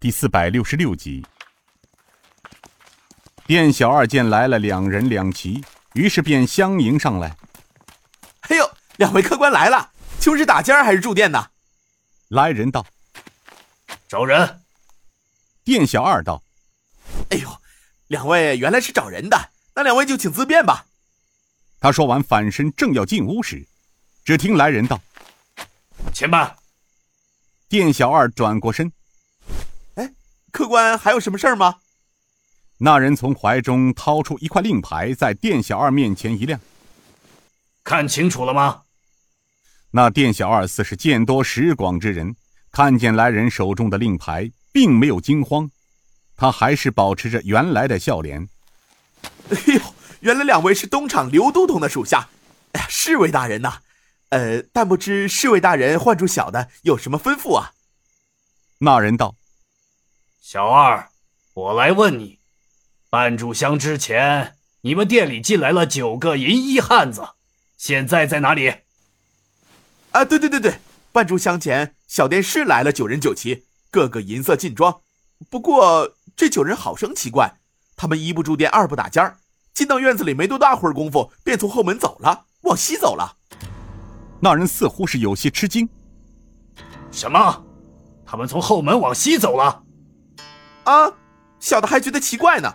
第四百六十六集。店小二见来了两人两骑，于是便相迎上来。哎呦，两位客官来了，求是打尖儿还是住店呢？来人道：“找人。”店小二道：“哎呦，两位原来是找人的，那两位就请自便吧。”他说完，反身正要进屋时，只听来人道：“且慢。”店小二转过身：“哎，客官还有什么事儿吗？”那人从怀中掏出一块令牌，在店小二面前一亮：“看清楚了吗？”那店小二似是见多识广之人，看见来人手中的令牌，并没有惊慌，他还是保持着原来的笑脸。“哎呦！”原来两位是东厂刘都统的属下，哎呀，侍卫大人呐，呃，但不知侍卫大人唤住小的有什么吩咐啊？那人道：“小二，我来问你，半炷香之前，你们店里进来了九个银衣汉子，现在在哪里？”啊，对对对对，半炷香前，小店是来了九人九骑，个个银色劲装。不过这九人好生奇怪，他们一不住店，二不打尖儿。进到院子里没多大会儿功夫，便从后门走了，往西走了。那人似乎是有些吃惊：“什么？他们从后门往西走了？”啊，小的还觉得奇怪呢。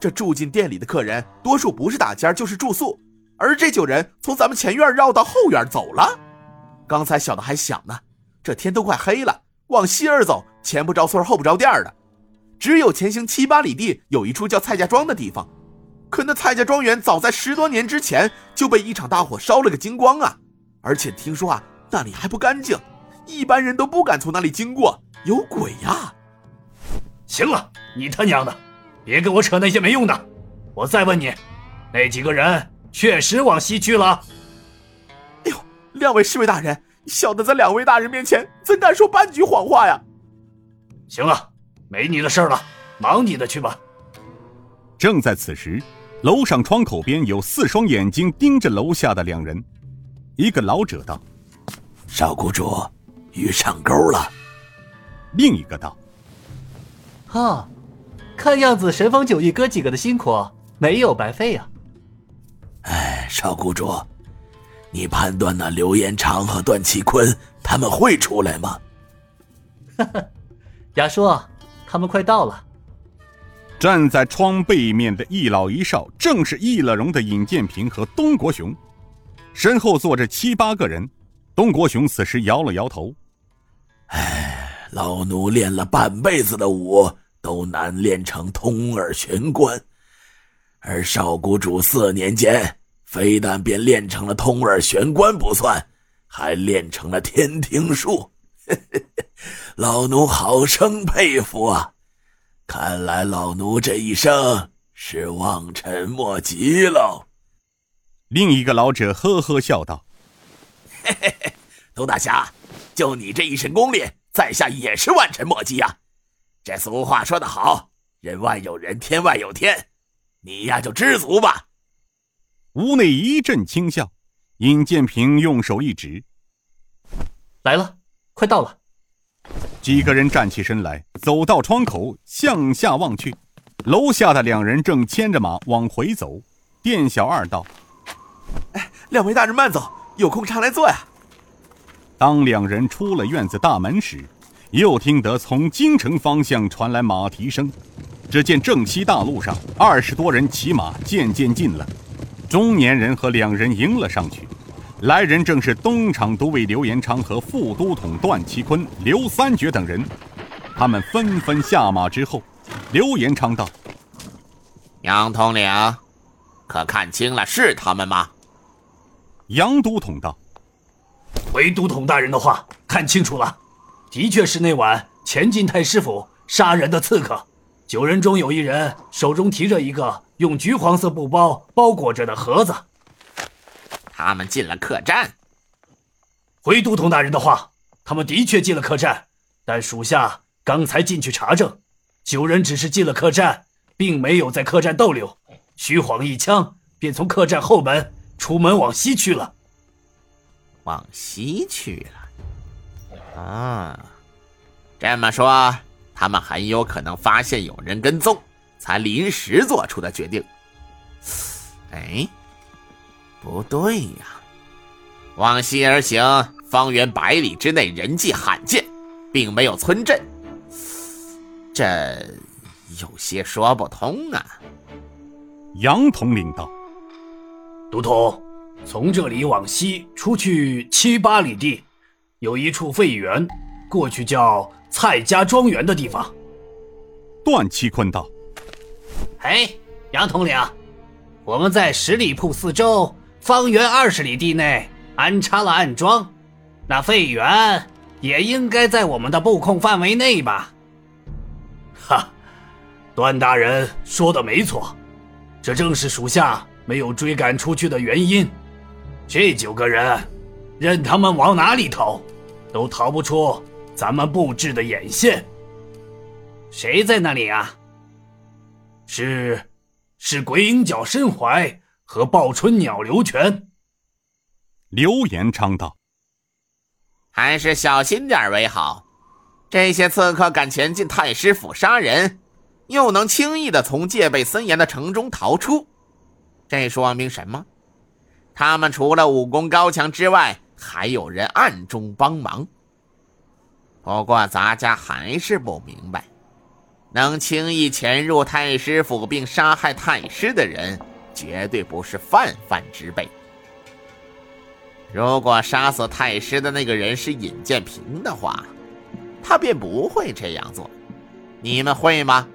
这住进店里的客人，多数不是打尖就是住宿，而这九人从咱们前院绕到后院走了。刚才小的还想呢，这天都快黑了，往西儿走，前不着村后不着店的，只有前行七八里地有一处叫蔡家庄的地方。可那蔡家庄园早在十多年之前就被一场大火烧了个精光啊！而且听说啊，那里还不干净，一般人都不敢从那里经过，有鬼呀！行了，你他娘的，别跟我扯那些没用的！我再问你，那几个人确实往西去了？哎呦，两位侍卫大人，小的在两位大人面前怎敢说半句谎话呀？行了，没你的事了，忙你的去吧。正在此时。楼上窗口边有四双眼睛盯着楼下的两人，一个老者道：“少谷主，鱼上钩了。”另一个道：“哈，看样子神风九翼哥几个的辛苦没有白费呀。”哎，少谷主，你判断那刘延长和段启坤他们会出来吗？哈哈，雅叔，他们快到了。站在窗背面的一老一少，正是易了容的尹建平和东国雄，身后坐着七八个人。东国雄此时摇了摇头：“哎，老奴练了半辈子的武，都难练成通耳玄关，而少谷主四年间，非但便练成了通耳玄关不算，还练成了天庭术，老奴好生佩服啊！”看来老奴这一生是望尘莫及喽。另一个老者呵呵笑道：“嘿嘿嘿，东大侠，就你这一身功力，在下也是望尘莫及呀。这俗话说得好，人外有人，天外有天，你呀就知足吧。”屋内一阵轻笑，尹建平用手一指：“来了，快到了。”几个人站起身来，走到窗口，向下望去，楼下的两人正牵着马往回走。店小二道：“哎，两位大人慢走，有空常来坐呀。”当两人出了院子大门时，又听得从京城方向传来马蹄声。只见正西大路上二十多人骑马渐渐近了，中年人和两人迎了上去。来人正是东厂都尉刘延昌和副都统段其坤、刘三绝等人，他们纷纷下马之后，刘延昌道：“杨统领，可看清了是他们吗？”杨都统道：“回都统大人的话，看清楚了，的确是那晚前进太师府杀人的刺客。九人中有一人手中提着一个用橘黄色布包包裹着的盒子。”他们进了客栈。回都统大人的话，他们的确进了客栈，但属下刚才进去查证，九人只是进了客栈，并没有在客栈逗留，虚晃一枪，便从客栈后门出门往西去了。往西去了。啊，这么说，他们很有可能发现有人跟踪，才临时做出的决定。哎，不对呀！往西而行，方圆百里之内人迹罕见，并没有村镇，这有些说不通啊。杨统领道：“都统，从这里往西出去七八里地，有一处废园，过去叫蔡家庄园的地方。”段七坤道：“哎，杨统领。”我们在十里铺四周，方圆二十里地内安插了暗桩，那废园也应该在我们的布控范围内吧？哈，段大人说的没错，这正是属下没有追赶出去的原因。这九个人，任他们往哪里逃，都逃不出咱们布置的眼线。谁在那里啊？是。是鬼影角申怀和报春鸟刘全。刘延昌道：“还是小心点为好。这些刺客敢前进太师府杀人，又能轻易的从戒备森严的城中逃出，这说明什么？他们除了武功高强之外，还有人暗中帮忙。不过咱家还是不明白。”能轻易潜入太师府并杀害太师的人，绝对不是泛泛之辈。如果杀死太师的那个人是尹建平的话，他便不会这样做。你们会吗？